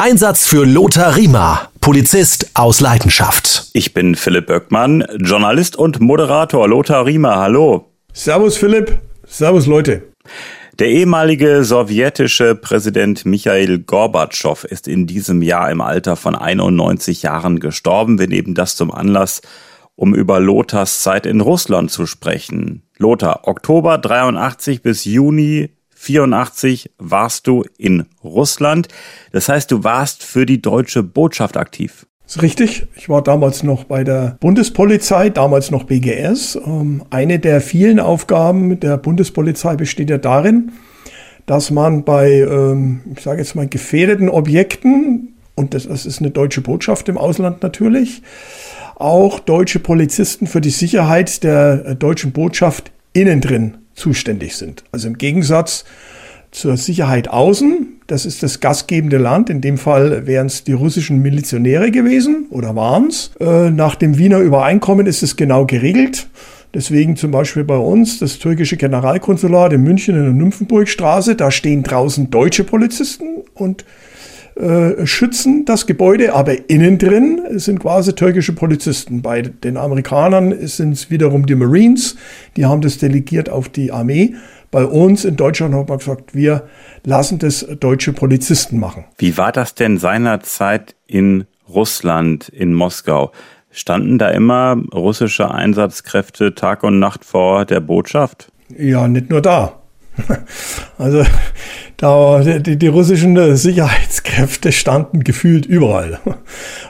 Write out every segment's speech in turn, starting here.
Einsatz für Lothar Riemer, Polizist aus Leidenschaft. Ich bin Philipp Böckmann, Journalist und Moderator Lothar Riemer. Hallo. Servus Philipp, servus Leute. Der ehemalige sowjetische Präsident Michail Gorbatschow ist in diesem Jahr im Alter von 91 Jahren gestorben. Wir nehmen das zum Anlass, um über Lothars Zeit in Russland zu sprechen. Lothar, Oktober 83 bis Juni 84 warst du in Russland. Das heißt, du warst für die deutsche Botschaft aktiv. Das ist richtig. Ich war damals noch bei der Bundespolizei, damals noch BGS. Ähm, eine der vielen Aufgaben der Bundespolizei besteht ja darin, dass man bei, ähm, ich sage jetzt mal, gefährdeten Objekten, und das ist eine deutsche Botschaft im Ausland natürlich, auch deutsche Polizisten für die Sicherheit der äh, deutschen Botschaft innen drin zuständig sind. Also im Gegensatz zur Sicherheit außen, das ist das gastgebende Land, in dem Fall wären es die russischen Milizionäre gewesen oder waren es. Äh, nach dem Wiener Übereinkommen ist es genau geregelt. Deswegen zum Beispiel bei uns das türkische Generalkonsulat in München in der Nymphenburgstraße, da stehen draußen deutsche Polizisten und äh, schützen das Gebäude, aber innen drin sind quasi türkische Polizisten. Bei den Amerikanern sind es wiederum die Marines, die haben das delegiert auf die Armee. Bei uns in Deutschland hat man gesagt, wir lassen das deutsche Polizisten machen. Wie war das denn seinerzeit in Russland, in Moskau? Standen da immer russische Einsatzkräfte Tag und Nacht vor der Botschaft? Ja, nicht nur da. Also da, die, die russischen Sicherheitskräfte standen gefühlt überall.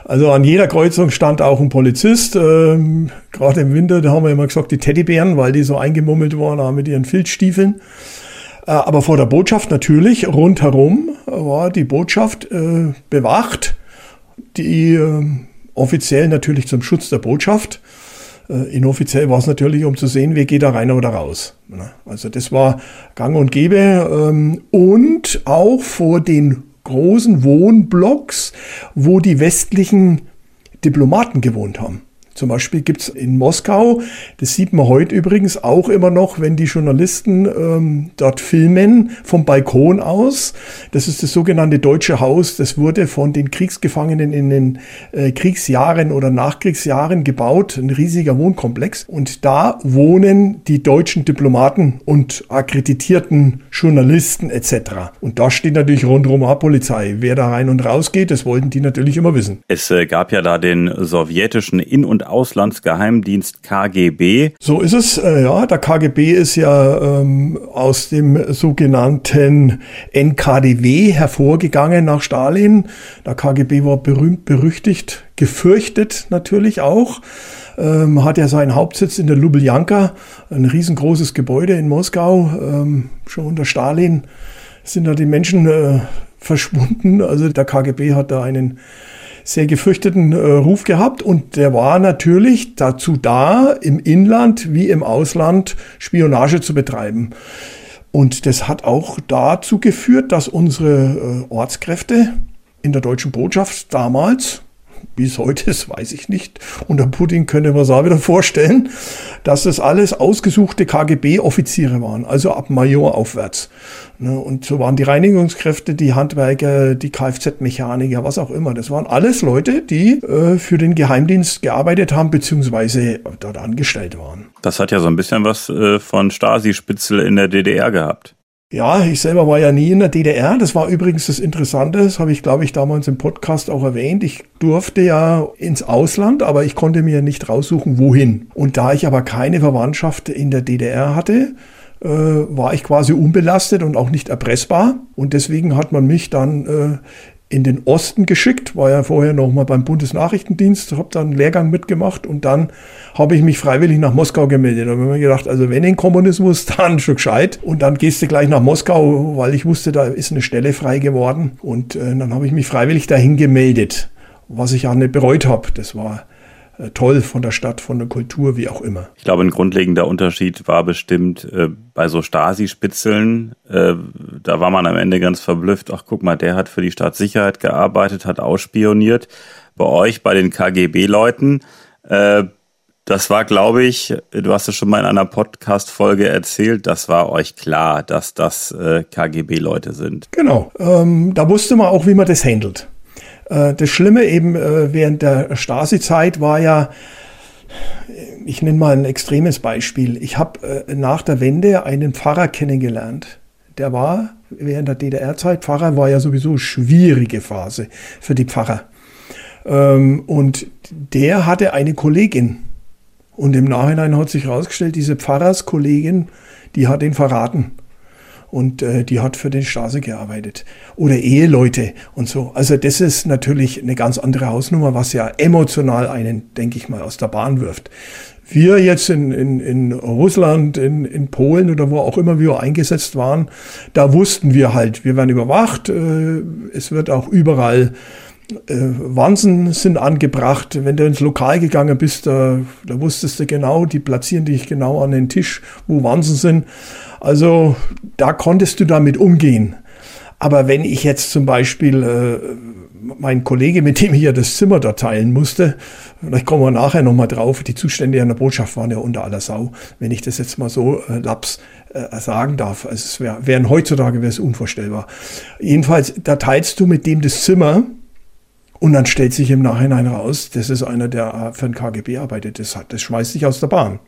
Also an jeder Kreuzung stand auch ein Polizist. Ähm, Gerade im Winter, da haben wir immer gesagt, die Teddybären, weil die so eingemummelt waren mit ihren Filzstiefeln. Äh, aber vor der Botschaft natürlich, rundherum war die Botschaft äh, bewacht, die äh, offiziell natürlich zum Schutz der Botschaft inoffiziell war es natürlich, um zu sehen, wer geht da rein oder raus. Also das war gang und gäbe. Ähm, und auch vor den großen Wohnblocks, wo die westlichen Diplomaten gewohnt haben. Zum Beispiel gibt es in Moskau, das sieht man heute übrigens auch immer noch, wenn die Journalisten ähm, dort filmen, vom Balkon aus. Das ist das sogenannte Deutsche Haus. Das wurde von den Kriegsgefangenen in den äh, Kriegsjahren oder Nachkriegsjahren gebaut. Ein riesiger Wohnkomplex. Und da wohnen die deutschen Diplomaten und akkreditierten Journalisten etc. Und da steht natürlich rundherum Polizei. Wer da rein und raus geht, das wollten die natürlich immer wissen. Es äh, gab ja da den sowjetischen In- und Auslandsgeheimdienst KGB. So ist es, äh, ja. Der KGB ist ja ähm, aus dem sogenannten NKDW hervorgegangen nach Stalin. Der KGB war berühmt, berüchtigt, gefürchtet natürlich auch. Ähm, hat ja seinen Hauptsitz in der Lubeljanka, ein riesengroßes Gebäude in Moskau. Ähm, schon unter Stalin sind da die Menschen äh, verschwunden. Also der KGB hat da einen sehr gefürchteten äh, Ruf gehabt und der war natürlich dazu da, im Inland wie im Ausland Spionage zu betreiben. Und das hat auch dazu geführt, dass unsere äh, Ortskräfte in der deutschen Botschaft damals wie es heute ist, weiß ich nicht. Unter Putin könnte man es auch wieder vorstellen, dass das alles ausgesuchte KGB-Offiziere waren, also ab Major aufwärts. Ne, und so waren die Reinigungskräfte, die Handwerker, die Kfz-Mechaniker, was auch immer. Das waren alles Leute, die äh, für den Geheimdienst gearbeitet haben, beziehungsweise dort angestellt waren. Das hat ja so ein bisschen was äh, von Stasi-Spitzel in der DDR gehabt. Ja, ich selber war ja nie in der DDR. Das war übrigens das Interessante, das habe ich, glaube ich, damals im Podcast auch erwähnt. Ich durfte ja ins Ausland, aber ich konnte mir nicht raussuchen, wohin. Und da ich aber keine Verwandtschaft in der DDR hatte, äh, war ich quasi unbelastet und auch nicht erpressbar. Und deswegen hat man mich dann äh, in den Osten geschickt, war ja vorher noch mal beim Bundesnachrichtendienst, habe dann einen Lehrgang mitgemacht und dann habe ich mich freiwillig nach Moskau gemeldet. Da habe ich mir gedacht, also wenn den Kommunismus, dann schon gescheit. Und dann gehst du gleich nach Moskau, weil ich wusste, da ist eine Stelle frei geworden. Und äh, dann habe ich mich freiwillig dahin gemeldet, was ich ja nicht bereut habe. Das war toll von der Stadt, von der Kultur, wie auch immer. Ich glaube, ein grundlegender Unterschied war bestimmt äh, bei so Stasi-Spitzeln. Äh, da war man am Ende ganz verblüfft. Ach, guck mal, der hat für die Staatssicherheit gearbeitet, hat ausspioniert. Bei euch, bei den KGB-Leuten, äh, das war, glaube ich, du hast es schon mal in einer Podcast-Folge erzählt, das war euch klar, dass das äh, KGB-Leute sind. Genau. Ähm, da wusste man auch, wie man das handelt. Äh, das Schlimme eben äh, während der Stasi-Zeit war ja, ich nenne mal ein extremes Beispiel. Ich habe äh, nach der Wende einen Pfarrer kennengelernt. Der war während der DDR-Zeit, Pfarrer war ja sowieso schwierige Phase für die Pfarrer. Ähm, und der hatte eine Kollegin. Und im Nachhinein hat sich herausgestellt, diese Pfarrerskollegin, die hat ihn verraten und äh, die hat für den Stasi gearbeitet. Oder Eheleute und so. Also das ist natürlich eine ganz andere Hausnummer, was ja emotional einen, denke ich mal, aus der Bahn wirft. Wir jetzt in, in, in Russland, in, in Polen oder wo auch immer wir eingesetzt waren, da wussten wir halt, wir werden überwacht. Äh, es wird auch überall äh, Wansen sind angebracht. Wenn du ins Lokal gegangen bist, da, da wusstest du genau, die platzieren dich genau an den Tisch, wo Wansen sind. Also da konntest du damit umgehen. Aber wenn ich jetzt zum Beispiel äh, mein Kollege, mit dem ich ja das Zimmer da teilen musste, vielleicht kommen wir nachher nochmal drauf, die Zustände an der Botschaft waren ja unter aller Sau, wenn ich das jetzt mal so äh, laps äh, sagen darf. Also es wäre wär, heutzutage wäre es unvorstellbar. Jedenfalls, da teilst du mit dem das Zimmer und dann stellt sich im Nachhinein raus, das ist einer, der für ein KGB arbeitet. Das, das schmeißt sich aus der Bahn.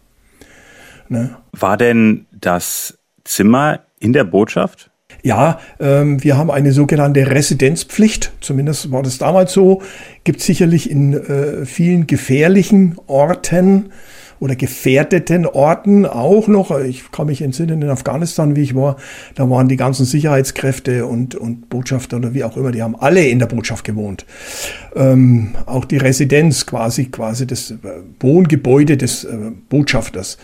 Ne? War denn das Zimmer in der Botschaft? Ja, ähm, wir haben eine sogenannte Residenzpflicht, zumindest war das damals so. Gibt sicherlich in äh, vielen gefährlichen Orten oder gefährdeten Orten auch noch. Ich kann mich entsinnen, in Afghanistan, wie ich war, da waren die ganzen Sicherheitskräfte und, und Botschafter oder wie auch immer, die haben alle in der Botschaft gewohnt. Ähm, auch die Residenz quasi, quasi das äh, Wohngebäude des äh, Botschafters.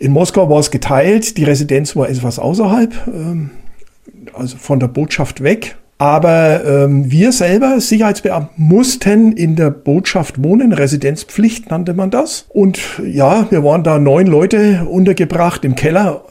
In Moskau war es geteilt, die Residenz war etwas außerhalb, ähm, also von der Botschaft weg. Aber ähm, wir selber, Sicherheitsbeamten, mussten in der Botschaft wohnen. Residenzpflicht nannte man das. Und ja, wir waren da neun Leute untergebracht im Keller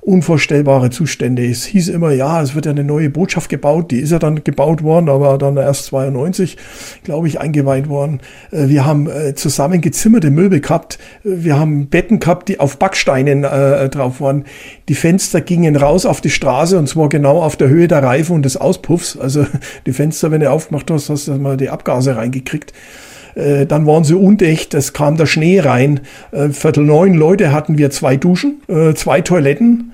unvorstellbare Zustände. Es hieß immer, ja, es wird ja eine neue Botschaft gebaut. Die ist ja dann gebaut worden, aber dann erst 92, glaube ich, eingeweiht worden. Äh, wir haben äh, zusammen gezimmerte Möbel gehabt. Wir haben Betten gehabt, die auf Backsteinen äh, drauf waren. Die Fenster gingen raus auf die Straße und zwar genau auf der Höhe der Reifen und des Auspuffs. Also die Fenster, wenn du aufgemacht hast, hast du mal die Abgase reingekriegt. Äh, dann waren sie undicht, es kam der Schnee rein. Äh, Viertel neun Leute hatten wir zwei Duschen, äh, zwei Toiletten.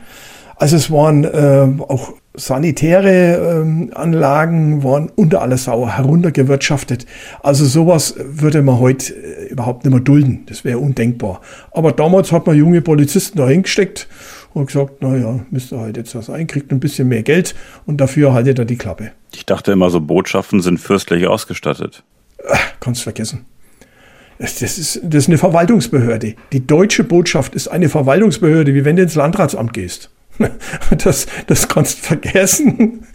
Also es waren äh, auch sanitäre ähm, Anlagen waren unter aller Sau heruntergewirtschaftet. Also sowas würde man heute äh, überhaupt nicht mehr dulden. Das wäre undenkbar. Aber damals hat man junge Polizisten da hingesteckt und gesagt, naja, müsst ihr halt jetzt was ein, kriegt ein bisschen mehr Geld und dafür haltet er die Klappe. Ich dachte immer, so Botschaften sind fürstlich ausgestattet. Ach, kannst vergessen. Das ist, das ist eine Verwaltungsbehörde. Die deutsche Botschaft ist eine Verwaltungsbehörde, wie wenn du ins Landratsamt gehst. Das, das kannst du vergessen.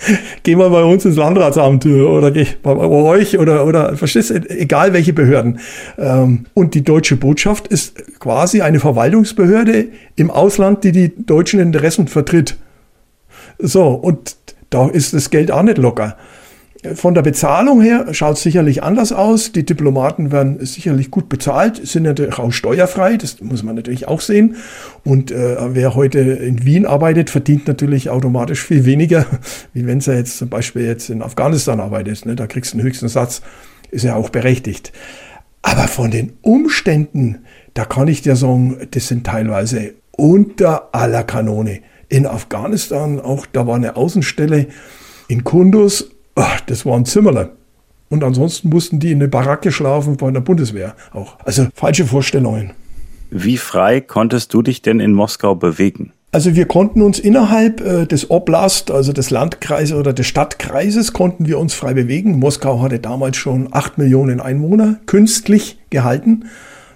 Geh mal bei uns ins Landratsamt oder geh bei euch oder, oder verstehst egal welche Behörden. Ähm, und die deutsche Botschaft ist quasi eine Verwaltungsbehörde im Ausland, die die deutschen Interessen vertritt. So, und da ist das Geld auch nicht locker. Von der Bezahlung her schaut es sicherlich anders aus. Die Diplomaten werden sicherlich gut bezahlt, sind natürlich auch steuerfrei, das muss man natürlich auch sehen. Und äh, wer heute in Wien arbeitet, verdient natürlich automatisch viel weniger, wie wenn er jetzt zum Beispiel jetzt in Afghanistan arbeitet. Ne? Da kriegst du den höchsten Satz, ist ja auch berechtigt. Aber von den Umständen, da kann ich dir sagen, das sind teilweise unter aller Kanone. In Afghanistan auch, da war eine Außenstelle in Kundus ach, das waren Zimmerle. Und ansonsten mussten die in eine Baracke schlafen bei der Bundeswehr auch. Also falsche Vorstellungen. Wie frei konntest du dich denn in Moskau bewegen? Also wir konnten uns innerhalb äh, des Oblast, also des Landkreises oder des Stadtkreises, konnten wir uns frei bewegen. Moskau hatte damals schon acht Millionen Einwohner, künstlich gehalten.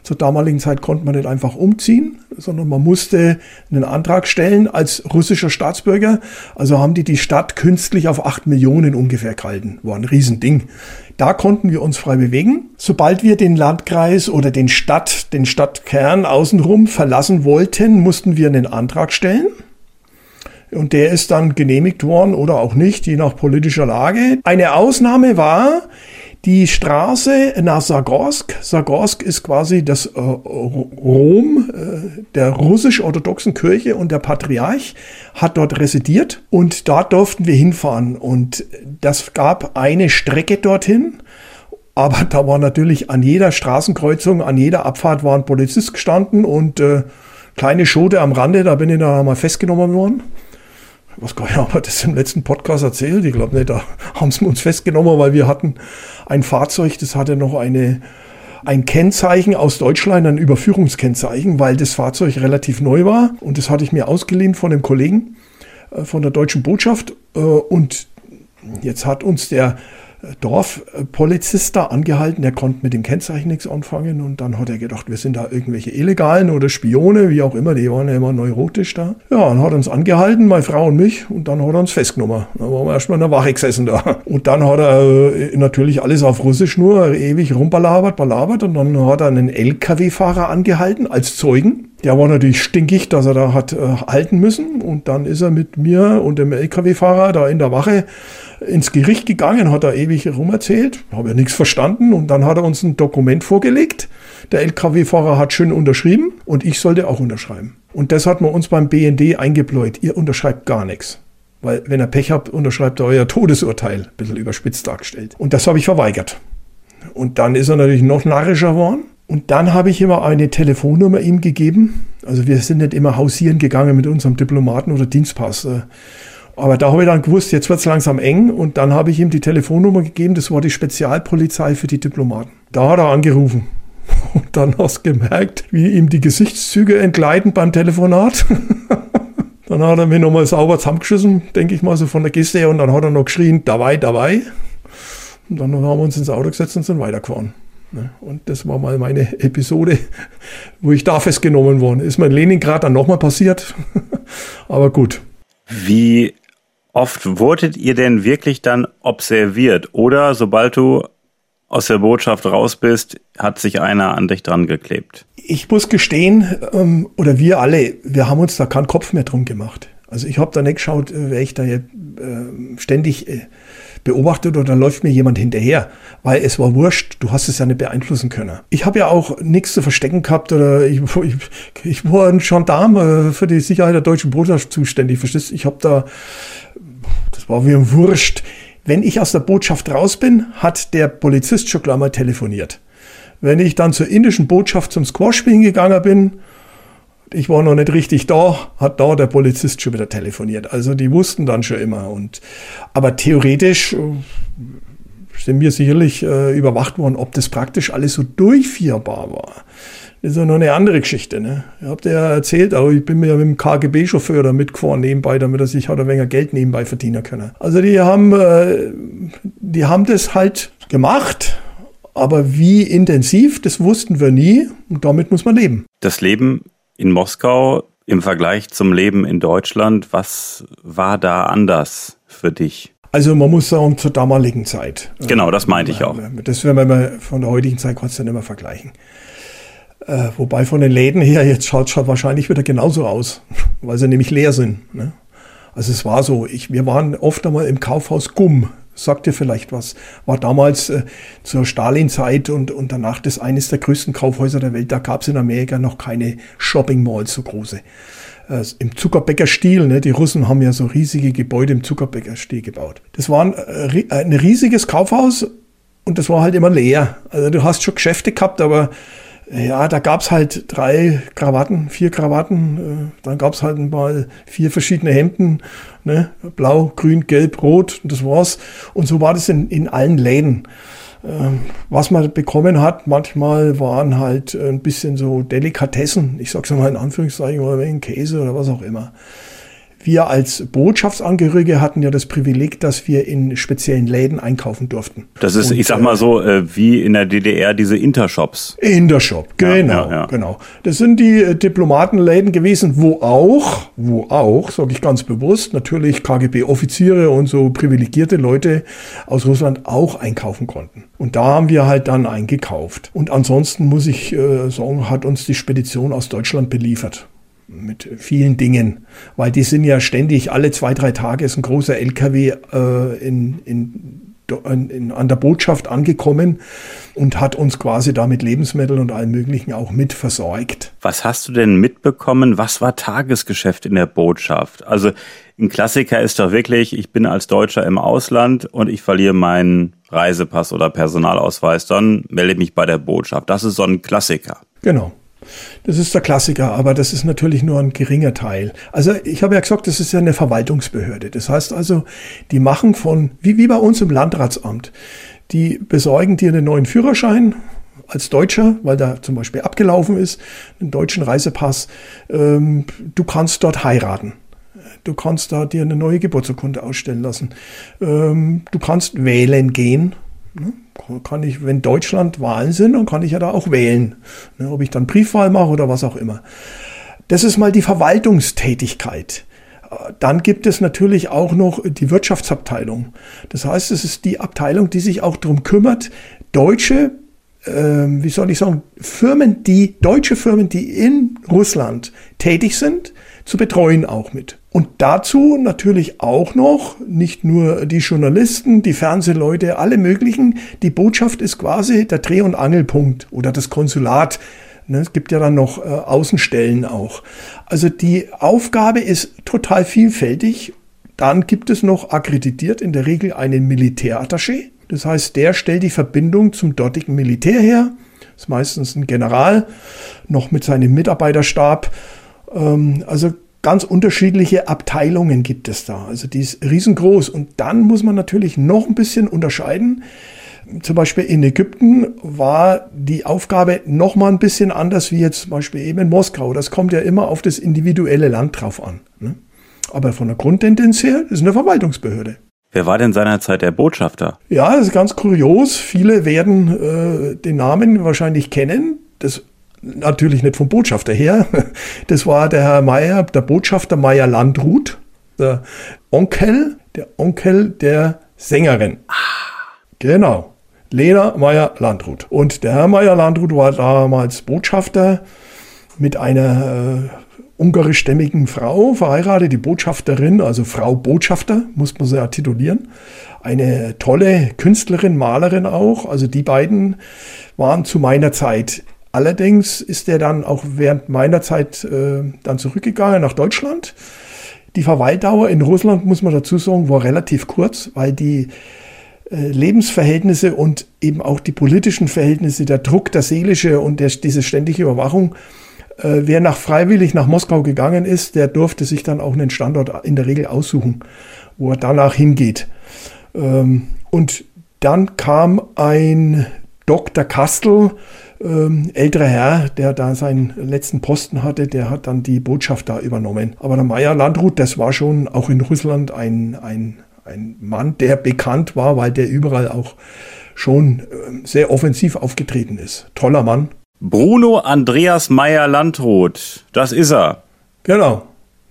Zur damaligen Zeit konnte man nicht einfach umziehen, sondern man musste einen Antrag stellen als russischer Staatsbürger. Also haben die die Stadt künstlich auf acht Millionen ungefähr gehalten. War ein Riesending. Da konnten wir uns frei bewegen. Sobald wir den Landkreis oder den Stadt, den Stadtkern außenrum verlassen wollten, mussten wir einen Antrag stellen. Und der ist dann genehmigt worden oder auch nicht, je nach politischer Lage. Eine Ausnahme war, Die Straße nach Sagorsk, Sagorsk ist quasi das äh, Rom äh, der russisch-orthodoxen Kirche und der Patriarch hat dort residiert und da durften wir hinfahren und das gab eine Strecke dorthin. Aber da war natürlich an jeder Straßenkreuzung, an jeder Abfahrt war ein Polizist gestanden und äh, kleine Schote am Rande, da bin ich da mal festgenommen worden was gar nicht, aber das im letzten Podcast erzählt. Ich glaube nicht, da haben sie uns festgenommen, weil wir hatten ein Fahrzeug, das hatte noch eine, ein Kennzeichen aus Deutschland, ein Überführungskennzeichen, weil das Fahrzeug relativ neu war. Und das hatte ich mir ausgeliehen von einem Kollegen äh, von der deutschen Botschaft. Äh, und jetzt hat uns der Dorfpolizist da angehalten, der konnte mit dem Kennzeichen nichts anfangen und dann hat er gedacht, wir sind da irgendwelche Illegalen oder Spione, wie auch immer, die waren ja immer neurotisch da. Ja, und hat uns angehalten, meine Frau und mich, und dann hat er uns festgenommen. Da waren wir erstmal in der Wache gesessen da. Und dann hat er äh, natürlich alles auf Russisch nur ewig rumbalabert, balabert und dann hat er einen LKW-Fahrer angehalten als Zeugen. Der war natürlich stinkig, dass er da hat äh, halten müssen. Und dann ist er mit mir und dem LKW-Fahrer da in der Wache ins Gericht gegangen, hat er ewig rumerzählt, habe ja nichts verstanden und dann hat er uns ein Dokument vorgelegt. Der LKW-Fahrer hat schön unterschrieben und ich sollte auch unterschreiben. Und das hat man uns beim BND eingebläut. Ihr unterschreibt gar nichts. Weil wenn ihr Pech habt, unterschreibt er euer Todesurteil. Ein bisschen überspitzt dargestellt. Und das habe ich verweigert. Und dann ist er natürlich noch narrischer geworden. Und dann habe ich immer eine Telefonnummer ihm gegeben. Also wir sind nicht immer hausieren gegangen mit unserem Diplomaten oder Dienstpass. Aber da habe ich dann gewusst, jetzt wird es langsam eng und dann habe ich ihm die Telefonnummer gegeben, das war die Spezialpolizei für die Diplomaten. Da hat er angerufen. Und dann hast du gemerkt, wie ihm die Gesichtszüge entgleiten beim Telefonat. dann hat er mir nochmal sauber zusammengeschissen, denke ich mal, so von der Geste her. Und dann hat er noch geschrien, dabei, dabei. Und dann haben wir uns ins Auto gesetzt und sind weitergefahren. Ne? Und das war mal meine Episode, wo ich da festgenommen worden. Ist mir in Leningrad dann nochmal passiert. Aber gut. Wie oft wurdet ihr denn wirklich dann observiert? Oder sobald du aus der Botschaft raus bist, hat sich einer an dich dran geklebt? Ich muss gestehen, ähm, oder wir alle, wir haben uns da keinen Kopf mehr drum gemacht. Also ich habe da nicht geschaut, äh, wer ich da jetzt, äh, ständig äh, beobachtet oder läuft mir jemand hinterher, weil es war wurscht, du hast es ja nicht beeinflussen können. Ich habe ja auch nichts zu verstecken gehabt oder ich, ich, ich war ein Gendarm für die Sicherheit der deutschen Botschaft zuständig, verstehst Ich habe da, das war mir wurscht. Wenn ich aus der Botschaft raus bin, hat der Polizist schon gleich mal telefoniert. Wenn ich dann zur indischen Botschaft zum Squash-Spielen gegangen bin, ich war noch nicht richtig da, hat da der Polizist schon wieder telefoniert. Also die wussten dann schon immer. Und, aber theoretisch äh, sind wir sicherlich äh, überwacht worden, ob das praktisch alles so durchführbar war. Das ist ja noch eine andere Geschichte. Ne? Ihr habt ja erzählt, aber ich bin mir mit dem KGB-Chauffeur da mitgefahren nebenbei, damit er sich halt ein wenig Geld nebenbei verdienen kann. Also die haben, äh, die haben das halt gemacht, aber wie intensiv, das wussten wir nie und damit muss man leben. Das Leben in Moskau im Vergleich zum Leben in Deutschland, was war da anders für dich? Also man muss sagen, zur damaligen Zeit. Genau, das meinte ich auch. Das werden wir von der heutigen Zeit kannst du nicht mehr vergleichen. Äh, wobei von den Läden her, jetzt schaut es wahrscheinlich wieder genauso aus, weil sie nämlich leer sind. Ne? Also es war so, ich, wir waren oft einmal im Kaufhaus Gumm Sagt dir vielleicht was. War damals äh, zur Stalin-Zeit und, und danach das eines der größten Kaufhäuser der Welt. Da gab es in Amerika noch keine Shopping-Malls so große. Äh, Im Zuckerbäcker-Stil. Ne? Die Russen haben ja so riesige Gebäude im Zuckerbäcker-Stil gebaut. Das war ein, äh, ein riesiges Kaufhaus und das war halt immer leer. Also du hast schon Geschäfte gehabt, aber ja, da gab's halt drei Krawatten, vier Krawatten, äh, dann gab's halt mal vier verschiedene Hemden, ne? blau, grün, gelb, rot, und das war's. Und so war das in, in allen Läden. Ähm, was man bekommen hat, manchmal waren halt ein bisschen so Delikatessen, ich sag's mal in Anführungszeichen, oder wegen Käse oder was auch immer. Wir als Botschaftsangehörige hatten ja das Privileg, dass wir in speziellen Läden einkaufen durften. Das ist, Und, ich sag mal so, äh, wie in der DDR diese Intershops. Intershop, genau, ja, ja, ja. genau. Das sind die äh, Diplomatenläden gewesen, wo auch, wo auch, sage ich ganz bewusst, natürlich KGB-Offiziere und so privilegierte Leute aus Russland auch einkaufen konnten. Und da haben wir halt dann eingekauft. Und ansonsten muss ich äh, sagen, hat uns die Spedition aus Deutschland beliefert mit vielen Dingen, weil die sind ja ständig, alle zwei, drei Tage ist ein großer LKW äh, in, in an der Botschaft angekommen und hat uns quasi da mit Lebensmitteln und allem Möglichen auch mit versorgt. Was hast du denn mitbekommen? Was war Tagesgeschäft in der Botschaft? Also ein Klassiker ist doch wirklich, ich bin als Deutscher im Ausland und ich verliere meinen Reisepass oder Personalausweis, dann melde ich mich bei der Botschaft. Das ist so ein Klassiker. Genau. Das ist der Klassiker, aber das ist natürlich nur ein geringer Teil. Also ich habe ja gesagt, das ist ja eine Verwaltungsbehörde. Das heißt also, die machen von, wie, wie bei uns im Landratsamt, die besorgen dir einen neuen Führerschein als Deutscher, weil der zum Beispiel abgelaufen ist, einen deutschen Reisepass. Ähm, du kannst dort heiraten. Du kannst da dir eine neue Geburtsurkunde ausstellen lassen. Ähm, du kannst wählen gehen. Ne? Kann ich, wenn Deutschland Wahlen sind, dann kann ich ja da auch wählen. Ne? Ob ich dann Briefwahl mache oder was auch immer. Das ist mal die Verwaltungstätigkeit. Dann gibt es natürlich auch noch die Wirtschaftsabteilung. Das heißt, es ist die Abteilung, die sich auch darum kümmert, deutsche, äh, wie soll ich sagen, Firmen, die, deutsche Firmen, die in Russland tätig sind, zu betreuen auch mit. Und dazu natürlich auch noch nicht nur die Journalisten, die Fernsehleute, alle möglichen. Die Botschaft ist quasi der Dreh- und Angelpunkt oder das Konsulat. Ne, es gibt ja dann noch äh, Außenstellen auch. Also die Aufgabe ist total vielfältig. Dann gibt es noch akkreditiert in der Regel einen Militärattaché. Das heißt, der stellt die Verbindung zum dortigen Militär her. Das ist meistens ein General, noch mit seinem Mitarbeiterstab. Ähm, also ganz unterschiedliche Abteilungen gibt es da. Also die ist riesengroß. Und dann muss man natürlich noch ein bisschen unterscheiden. Zum Beispiel in Ägypten war die Aufgabe noch mal ein bisschen anders wie jetzt zum Beispiel eben in Moskau. Das kommt ja immer auf das individuelle Land drauf an. Ne? Aber von der Grundtendenz her ist eine Verwaltungsbehörde. Wer war denn seinerzeit der Botschafter? Ja, das ist ganz kurios. Viele werden äh, den Namen wahrscheinlich kennen. Das natürlich nicht vom Botschafter her. Das war der Herr Meier, der Botschafter Meier Landrut, der Onkel, der Onkel der Sängerin. Genau. Lena Meier Landrut. Und der Herr Meier Landrut war damals Botschafter mit einer äh, ungarischstämmigen Frau verheiratet, die Botschafterin, also Frau Botschafter, muss man sie ja titulieren. Eine tolle Künstlerin, Malerin auch. Also die beiden waren zu meiner Zeit Allerdings ist er dann auch während meiner Zeit äh, dann zurückgegangen nach Deutschland. Die Verweildauer in Russland, muss man dazu sagen, war relativ kurz, weil die äh, Lebensverhältnisse und eben auch die politischen Verhältnisse, der Druck, der seelische und der, diese ständige Überwachung, äh, wer nach freiwillig nach Moskau gegangen ist, der durfte sich dann auch einen Standort in der Regel aussuchen, wo er danach hingeht. Ähm, und dann kam ein Dr. Kastel, ähm, älterer Herr, der da seinen letzten Posten hatte, der hat dann die Botschaft da übernommen. Aber der Meier Landrut, das war schon auch in Russland ein, ein, ein Mann, der bekannt war, weil der überall auch schon äh, sehr offensiv aufgetreten ist. Toller Mann. Bruno Andreas Meyer Landrut, das ist er. Genau,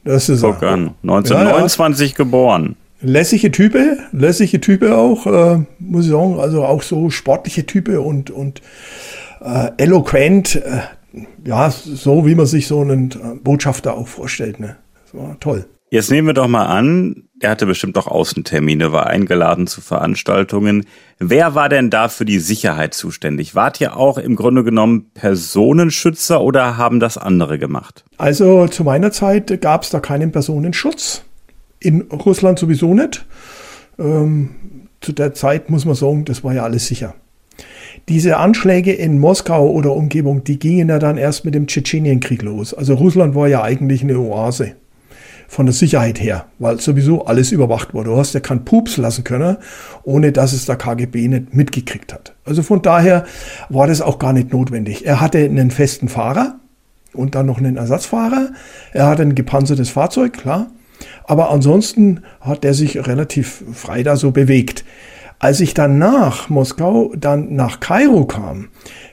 das ist Guck er. An. 1929 ja, ja. geboren. Lässige Type, lässige Type auch, äh, muss ich sagen, also auch so sportliche Type und, und äh, eloquent, äh, ja, so wie man sich so einen äh, Botschafter auch vorstellt. Ne? Das war toll. Jetzt nehmen wir doch mal an, er hatte bestimmt auch Außentermine, war eingeladen zu Veranstaltungen. Wer war denn da für die Sicherheit zuständig? Wart ihr auch im Grunde genommen Personenschützer oder haben das andere gemacht? Also zu meiner Zeit gab es da keinen Personenschutz. In Russland sowieso nicht. Ähm, zu der Zeit muss man sagen, das war ja alles sicher. Diese Anschläge in Moskau oder Umgebung, die gingen ja dann erst mit dem Tschetschenienkrieg los. Also Russland war ja eigentlich eine Oase von der Sicherheit her, weil sowieso alles überwacht wurde. Du hast ja keinen Pups lassen können, ohne dass es der KGB nicht mitgekriegt hat. Also von daher war das auch gar nicht notwendig. Er hatte einen festen Fahrer und dann noch einen Ersatzfahrer. Er hatte ein gepanzertes Fahrzeug, klar. Aber ansonsten hat er sich relativ frei da so bewegt. Als ich dann nach Moskau, dann nach Kairo kam,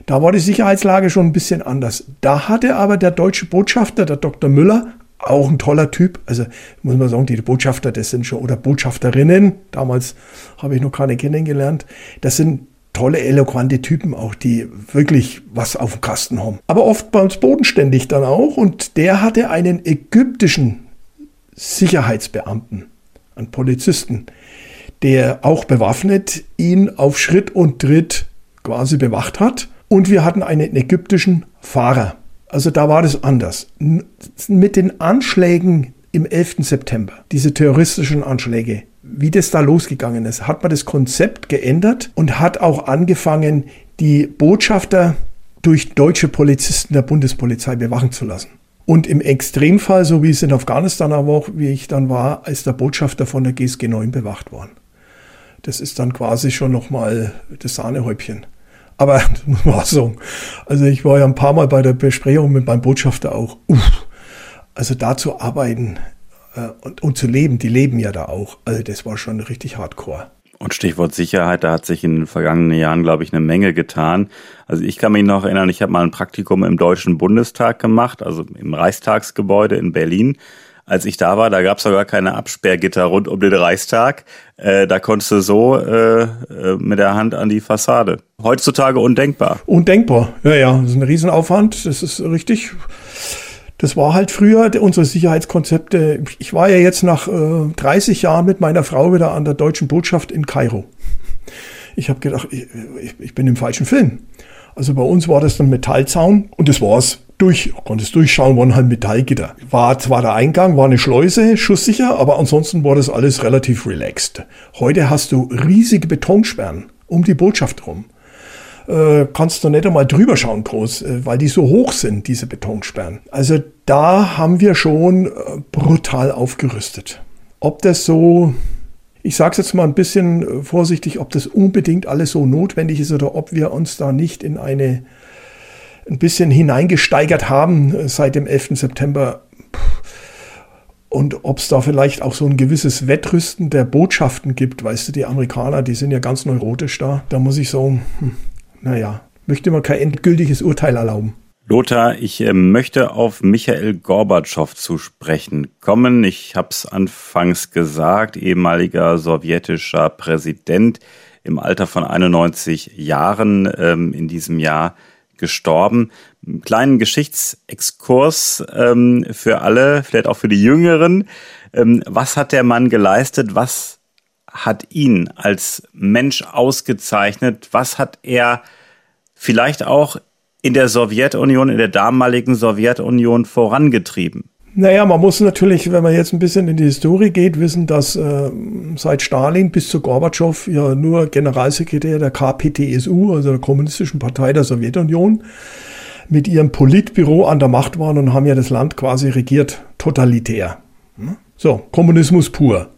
da war die Sicherheitslage schon ein bisschen anders. Da hatte aber der deutsche Botschafter, der Dr. Müller, auch ein toller Typ. Also muss man sagen, die Botschafter, das sind schon, oder Botschafterinnen, damals habe ich noch keine kennengelernt, das sind tolle, eloquente Typen auch, die wirklich was auf dem Kasten haben. Aber oft bei uns bodenständig dann auch. Und der hatte einen ägyptischen Sicherheitsbeamten, einen Polizisten, der auch bewaffnet ihn auf Schritt und Tritt quasi bewacht hat. Und wir hatten einen ägyptischen Fahrer. Also da war das anders. Mit den Anschlägen im 11. September, diese terroristischen Anschläge, wie das da losgegangen ist, hat man das Konzept geändert und hat auch angefangen, die Botschafter durch deutsche Polizisten der Bundespolizei bewachen zu lassen. Und im Extremfall, so wie es in Afghanistan auch, wie ich dann war, ist der Botschafter von der GSG 9 bewacht worden. Das ist dann quasi schon nochmal das Sahnehäubchen. Aber das muss man auch sagen. Also ich war ja ein paar Mal bei der Besprechung mit meinem Botschafter auch. Uff, also da zu arbeiten äh, und, und zu leben, die leben ja da auch. Also das war schon richtig hardcore. Und Stichwort Sicherheit, da hat sich in den vergangenen Jahren, glaube ich, eine Menge getan. Also ich kann mich noch erinnern, ich habe mal ein Praktikum im Deutschen Bundestag gemacht, also im Reichstagsgebäude in Berlin als ich da war, da gab es sogar keine Absperrgitter rund um den Reichstag. Äh, da konntest du so äh, äh, mit der Hand an die Fassade. Heutzutage undenkbar. Undenkbar, ja, ja. Das ist ein Riesenaufwand, das ist richtig. Das war halt früher unsere Sicherheitskonzepte. Ich war ja jetzt nach äh, 30 Jahren mit meiner Frau wieder an der deutschen Botschaft in Kairo. Ich habe gedacht, ich, ich, bin im falschen Film. Also bei uns war das ein Metallzaun und das war's durch, konntest durchschauen, waren halt Metallgitter. War zwar der Eingang, war eine Schleuse, schusssicher, aber ansonsten war das alles relativ relaxed. Heute hast du riesige Betonsperren um die Botschaft rum. Äh, kannst du nicht einmal drüber schauen groß, äh, weil die so hoch sind, diese Betonsperren. Also da haben wir schon äh, brutal aufgerüstet. Ob das so ich sage es jetzt mal ein bisschen vorsichtig, ob das unbedingt alles so notwendig ist oder ob wir uns da nicht in eine ein bisschen hineingesteigert haben äh, seit dem 11. September. Und ob es da vielleicht auch so ein gewisses Wettrüsten der Botschaften gibt, weißt du, die Amerikaner, die sind ja ganz neurotisch da. Da muss ich sagen, hm, naja, möchte man kein endgültiges Urteil erlauben. Lothar, ich äh, möchte auf Michael Gorbatschow zu sprechen kommen. Ich habe es anfangs gesagt, ehemaliger sowjetischer Präsident im Alter von 91 Jahren ähm, in diesem Jahr gestorben. Einen kleinen Geschichtsexkurs ähm, für alle, vielleicht auch für die Jüngeren. Ähm, was hat der Mann geleistet? Was hat ihn als Mensch ausgezeichnet? Was hat er vielleicht auch in der Sowjetunion, in der damaligen Sowjetunion vorangetrieben? Naja, man muss natürlich, wenn man jetzt ein bisschen in die Historie geht, wissen, dass äh, seit Stalin bis zu Gorbatschow ja nur Generalsekretär der KPTSU, also der Kommunistischen Partei der Sowjetunion, mit ihrem Politbüro an der Macht waren und haben ja das Land quasi regiert, totalitär. Hm? So, Kommunismus pur.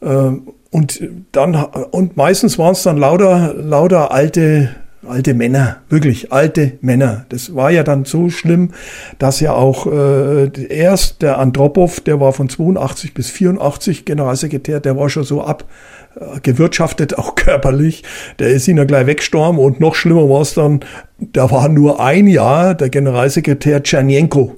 Äh, und dann, und meistens waren es dann lauter, lauter alte alte Männer, wirklich alte Männer. Das war ja dann so schlimm, dass ja auch äh, erst der Andropov, der war von 82 bis 84 Generalsekretär, der war schon so abgewirtschaftet, äh, auch körperlich. Der ist ihn ja gleich weggestorben und noch schlimmer war es dann, da war nur ein Jahr der Generalsekretär Tschernjenko.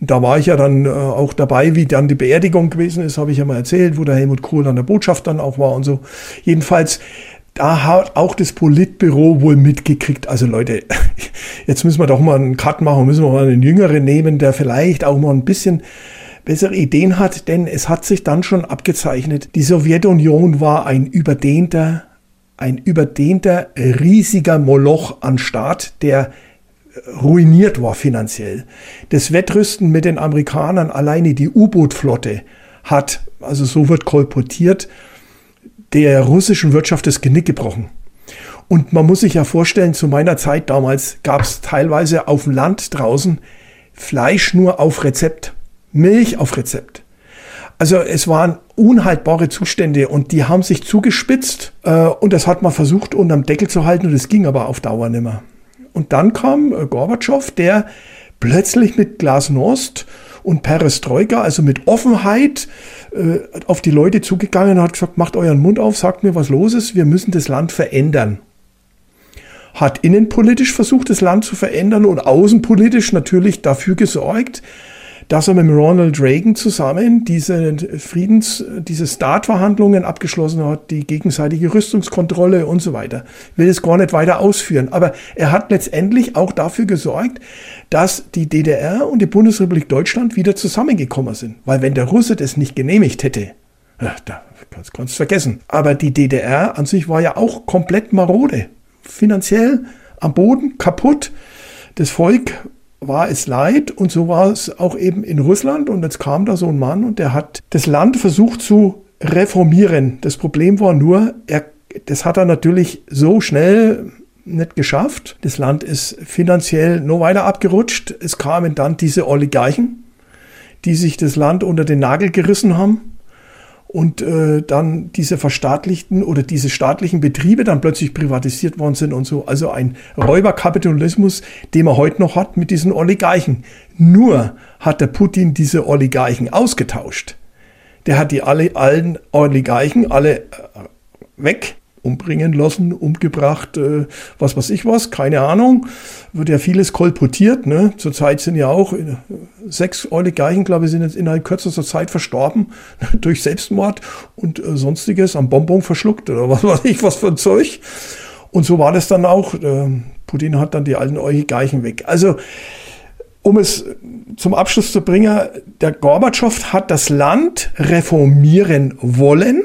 Da war ich ja dann äh, auch dabei, wie dann die Beerdigung gewesen ist, habe ich ja mal erzählt, wo der Helmut Kohl an der Botschaft dann auch war und so. Jedenfalls, da hat auch das Politbüro wohl mitgekriegt. Also Leute, jetzt müssen wir doch mal einen Cut machen, müssen wir mal einen Jüngeren nehmen, der vielleicht auch mal ein bisschen bessere Ideen hat, denn es hat sich dann schon abgezeichnet, die Sowjetunion war ein überdehnter, ein überdehnter, riesiger Moloch an Staat, der ruiniert war finanziell. Das Wettrüsten mit den Amerikanern, alleine die U-Boot-Flotte hat, also so wird kolportiert, der russischen Wirtschaft das Genick gebrochen. Und man muss sich ja vorstellen, zu meiner Zeit damals gab es teilweise auf dem Land draußen Fleisch nur auf Rezept, Milch auf Rezept. Also es waren unhaltbare Zustände und die haben sich zugespitzt äh, und das hat man versucht unterm Deckel zu halten und es ging aber auf Dauer nimmer. Und dann kam äh, Gorbatschow, der plötzlich mit Glasnost und Perestroika, also mit Offenheit äh, auf die Leute zugegangen und hat gesagt, macht euren Mund auf, sagt mir, was los ist, wir müssen das Land verändern. Hat innenpolitisch versucht, das Land zu verändern und außenpolitisch natürlich dafür gesorgt, dass er mit Ronald Reagan zusammen diese Friedens, diese Start-Verhandlungen abgeschlossen hat, die gegenseitige Rüstungskontrolle und so weiter. Ich will es gar nicht weiter ausführen. Aber er hat letztendlich auch dafür gesorgt, dass die DDR und die Bundesrepublik Deutschland wieder zusammengekommen sind. Weil wenn der Russe das nicht genehmigt hätte, da kannst, kannst vergessen. Aber die DDR an sich war ja auch komplett marode. Finanziell am Boden, kaputt. Das Volk war es leid und so war es auch eben in Russland und jetzt kam da so ein Mann und der hat das Land versucht zu reformieren. Das Problem war nur, er, das hat er natürlich so schnell nicht geschafft. Das Land ist finanziell noch weiter abgerutscht. Es kamen dann diese Oligarchen, die sich das Land unter den Nagel gerissen haben und äh, dann diese verstaatlichten oder diese staatlichen Betriebe dann plötzlich privatisiert worden sind und so. Also ein Räuberkapitalismus, den man heute noch hat mit diesen Oligarchen. Nur hat der Putin diese Oligarchen ausgetauscht. Der hat die alle, allen Oligarchen alle äh, weg umbringen lassen, umgebracht, äh, was weiß ich was, keine Ahnung. Wird ja vieles kolportiert. Ne? Zurzeit sind ja auch äh, sechs Oligarchen, glaube ich, sind jetzt innerhalb kürzester Zeit verstorben durch Selbstmord und äh, sonstiges am Bonbon verschluckt oder was weiß ich, was für ein Zeug. Und so war das dann auch. Äh, Putin hat dann die alten Oligarchen weg. Also, um es zum Abschluss zu bringen, der Gorbatschow hat das Land reformieren wollen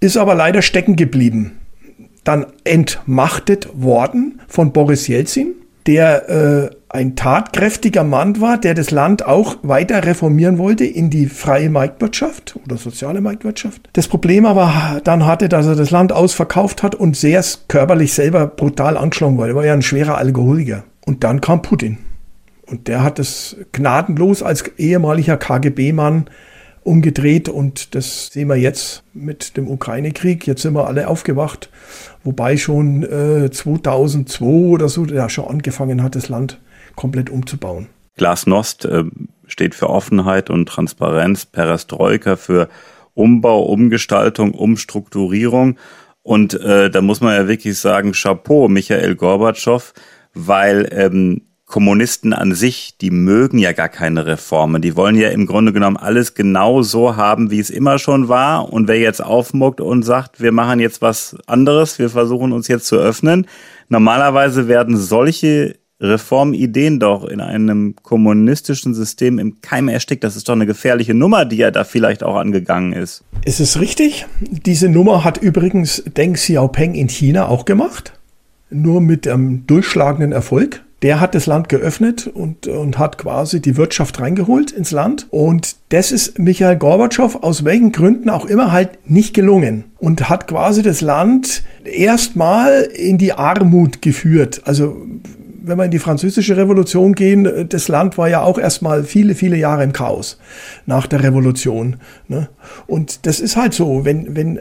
ist aber leider stecken geblieben. Dann entmachtet worden von Boris Jelzin, der äh, ein tatkräftiger Mann war, der das Land auch weiter reformieren wollte in die freie Marktwirtschaft oder soziale Marktwirtschaft. Das Problem aber dann hatte, dass er das Land ausverkauft hat und sehr körperlich selber brutal angeschlagen wurde. Er war ja ein schwerer Alkoholiker. Und dann kam Putin. Und der hat es gnadenlos als ehemaliger KGB-Mann umgedreht und das sehen wir jetzt mit dem Ukraine-Krieg. Jetzt sind wir alle aufgewacht, wobei schon äh, 2002 oder so ja schon angefangen hat, das Land komplett umzubauen. Glasnost äh, steht für Offenheit und Transparenz, Perestroika für Umbau, Umgestaltung, Umstrukturierung. Und äh, da muss man ja wirklich sagen, Chapeau, Michael Gorbatschow, weil ähm, Kommunisten an sich, die mögen ja gar keine Reformen. Die wollen ja im Grunde genommen alles genau so haben, wie es immer schon war. Und wer jetzt aufmuckt und sagt, wir machen jetzt was anderes, wir versuchen uns jetzt zu öffnen. Normalerweise werden solche Reformideen doch in einem kommunistischen System im Keim erstickt. Das ist doch eine gefährliche Nummer, die ja da vielleicht auch angegangen ist. Ist es richtig? Diese Nummer hat übrigens Deng Xiaoping in China auch gemacht. Nur mit einem durchschlagenden Erfolg der hat das Land geöffnet und, und hat quasi die Wirtschaft reingeholt ins Land. Und das ist Michael Gorbatschow aus welchen Gründen auch immer halt nicht gelungen und hat quasi das Land erstmal in die Armut geführt. Also wenn wir in die französische Revolution gehen, das Land war ja auch erstmal viele, viele Jahre im Chaos nach der Revolution. Ne? Und das ist halt so, wenn, wenn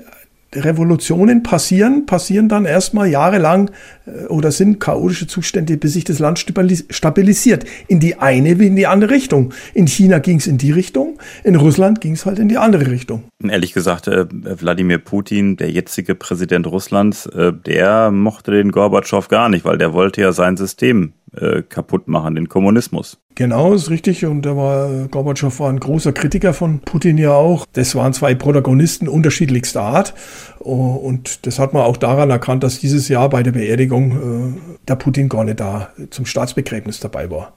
Revolutionen passieren, passieren dann erstmal jahrelang äh, oder sind chaotische Zustände, bis sich das Land stabilisiert. In die eine wie in die andere Richtung. In China ging es in die Richtung, in Russland ging es halt in die andere Richtung. Ehrlich gesagt, äh, Wladimir Putin, der jetzige Präsident Russlands, äh, der mochte den Gorbatschow gar nicht, weil der wollte ja sein System äh, kaputt machen, den Kommunismus. Genau, ist richtig. Und da war Gorbatschow war ein großer Kritiker von Putin ja auch. Das waren zwei Protagonisten unterschiedlichster Art. Oh, und das hat man auch daran erkannt, dass dieses Jahr bei der Beerdigung äh, der Putin gar nicht da zum Staatsbegräbnis dabei war.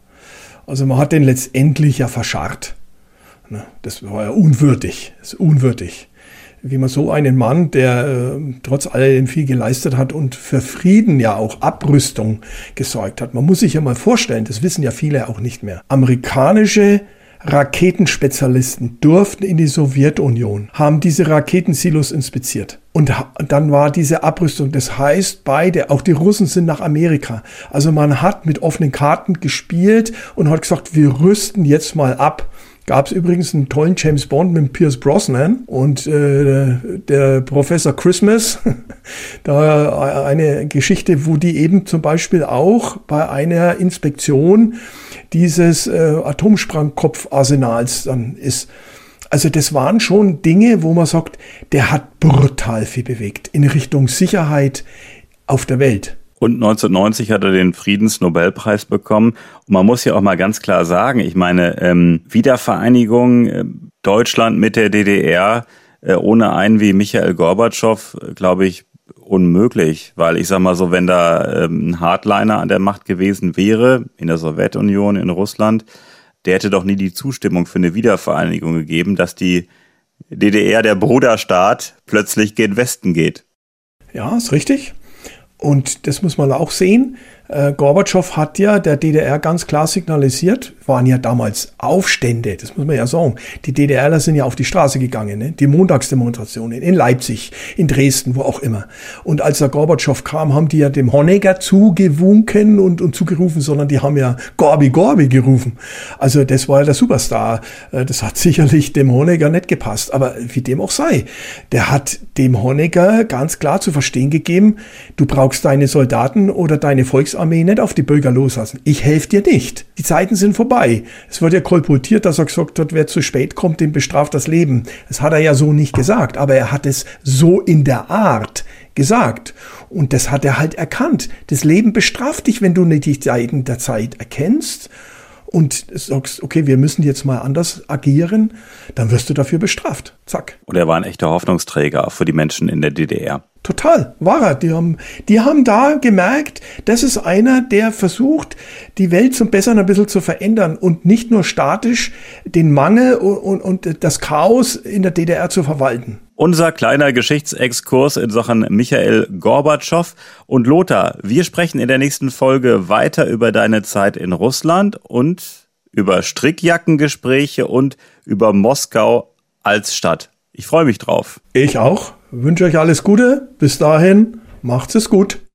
Also man hat den letztendlich ja verscharrt. Ne, das war ja unwürdig. Das ist unwürdig wie man so einen Mann, der äh, trotz alledem viel geleistet hat und für Frieden ja auch Abrüstung gesorgt hat. Man muss sich ja mal vorstellen, das wissen ja viele auch nicht mehr. Amerikanische Raketenspezialisten durften in die Sowjetunion, haben diese Raketensilos inspiziert. Und dann war diese Abrüstung. Das heißt, beide, auch die Russen sind nach Amerika. Also man hat mit offenen Karten gespielt und hat gesagt, wir rüsten jetzt mal ab gab es übrigens einen tollen James Bond mit Pierce Brosnan und äh, der Professor Christmas, da eine Geschichte, wo die eben zum Beispiel auch bei einer Inspektion dieses äh, Atomsprengkopfarsenals dann ist. Also das waren schon Dinge, wo man sagt, der hat brutal viel bewegt in Richtung Sicherheit auf der Welt. Und 1990 hat er den Friedensnobelpreis bekommen. Und man muss ja auch mal ganz klar sagen, ich meine, ähm, Wiedervereinigung äh, Deutschland mit der DDR äh, ohne einen wie Michael Gorbatschow, äh, glaube ich, unmöglich. Weil ich sag mal so, wenn da ähm, ein Hardliner an der Macht gewesen wäre, in der Sowjetunion, in Russland, der hätte doch nie die Zustimmung für eine Wiedervereinigung gegeben, dass die DDR der Bruderstaat plötzlich gen Westen geht. Ja, ist richtig. Und das muss man auch sehen. Äh, Gorbatschow hat ja der DDR ganz klar signalisiert, waren ja damals Aufstände, das muss man ja sagen. Die DDRler sind ja auf die Straße gegangen, ne? die Montagsdemonstrationen in Leipzig, in Dresden, wo auch immer. Und als der Gorbatschow kam, haben die ja dem Honecker zugewunken und, und zugerufen, sondern die haben ja Gorbi Gorbi gerufen. Also das war ja der Superstar. Äh, das hat sicherlich dem Honecker nicht gepasst, aber wie dem auch sei. Der hat dem Honecker ganz klar zu verstehen gegeben, du brauchst deine Soldaten oder deine Volks Volksarmee nicht auf die Bürger loslassen. Ich helfe dir nicht. Die Zeiten sind vorbei. Es wird ja kolportiert, dass er gesagt hat, wer zu spät kommt, den bestraft das Leben. Das hat er ja so nicht gesagt, aber er hat es so in der Art gesagt. Und das hat er halt erkannt. Das Leben bestraft dich, wenn du nicht die Zeiten der Zeit erkennst und sagst, okay, wir müssen jetzt mal anders agieren, dann wirst du dafür bestraft. Zack. Und er war ein echter Hoffnungsträger für die Menschen in der DDR. Total, war er. Die haben, die haben da gemerkt, das ist einer, der versucht, die Welt zum Besseren ein bisschen zu verändern und nicht nur statisch den Mangel und, und, und das Chaos in der DDR zu verwalten. Unser kleiner Geschichtsexkurs in Sachen Michael Gorbatschow. Und Lothar, wir sprechen in der nächsten Folge weiter über deine Zeit in Russland und über Strickjackengespräche und über Moskau als Stadt. Ich freue mich drauf. Ich auch wünsche euch alles Gute. Bis dahin, macht's es gut.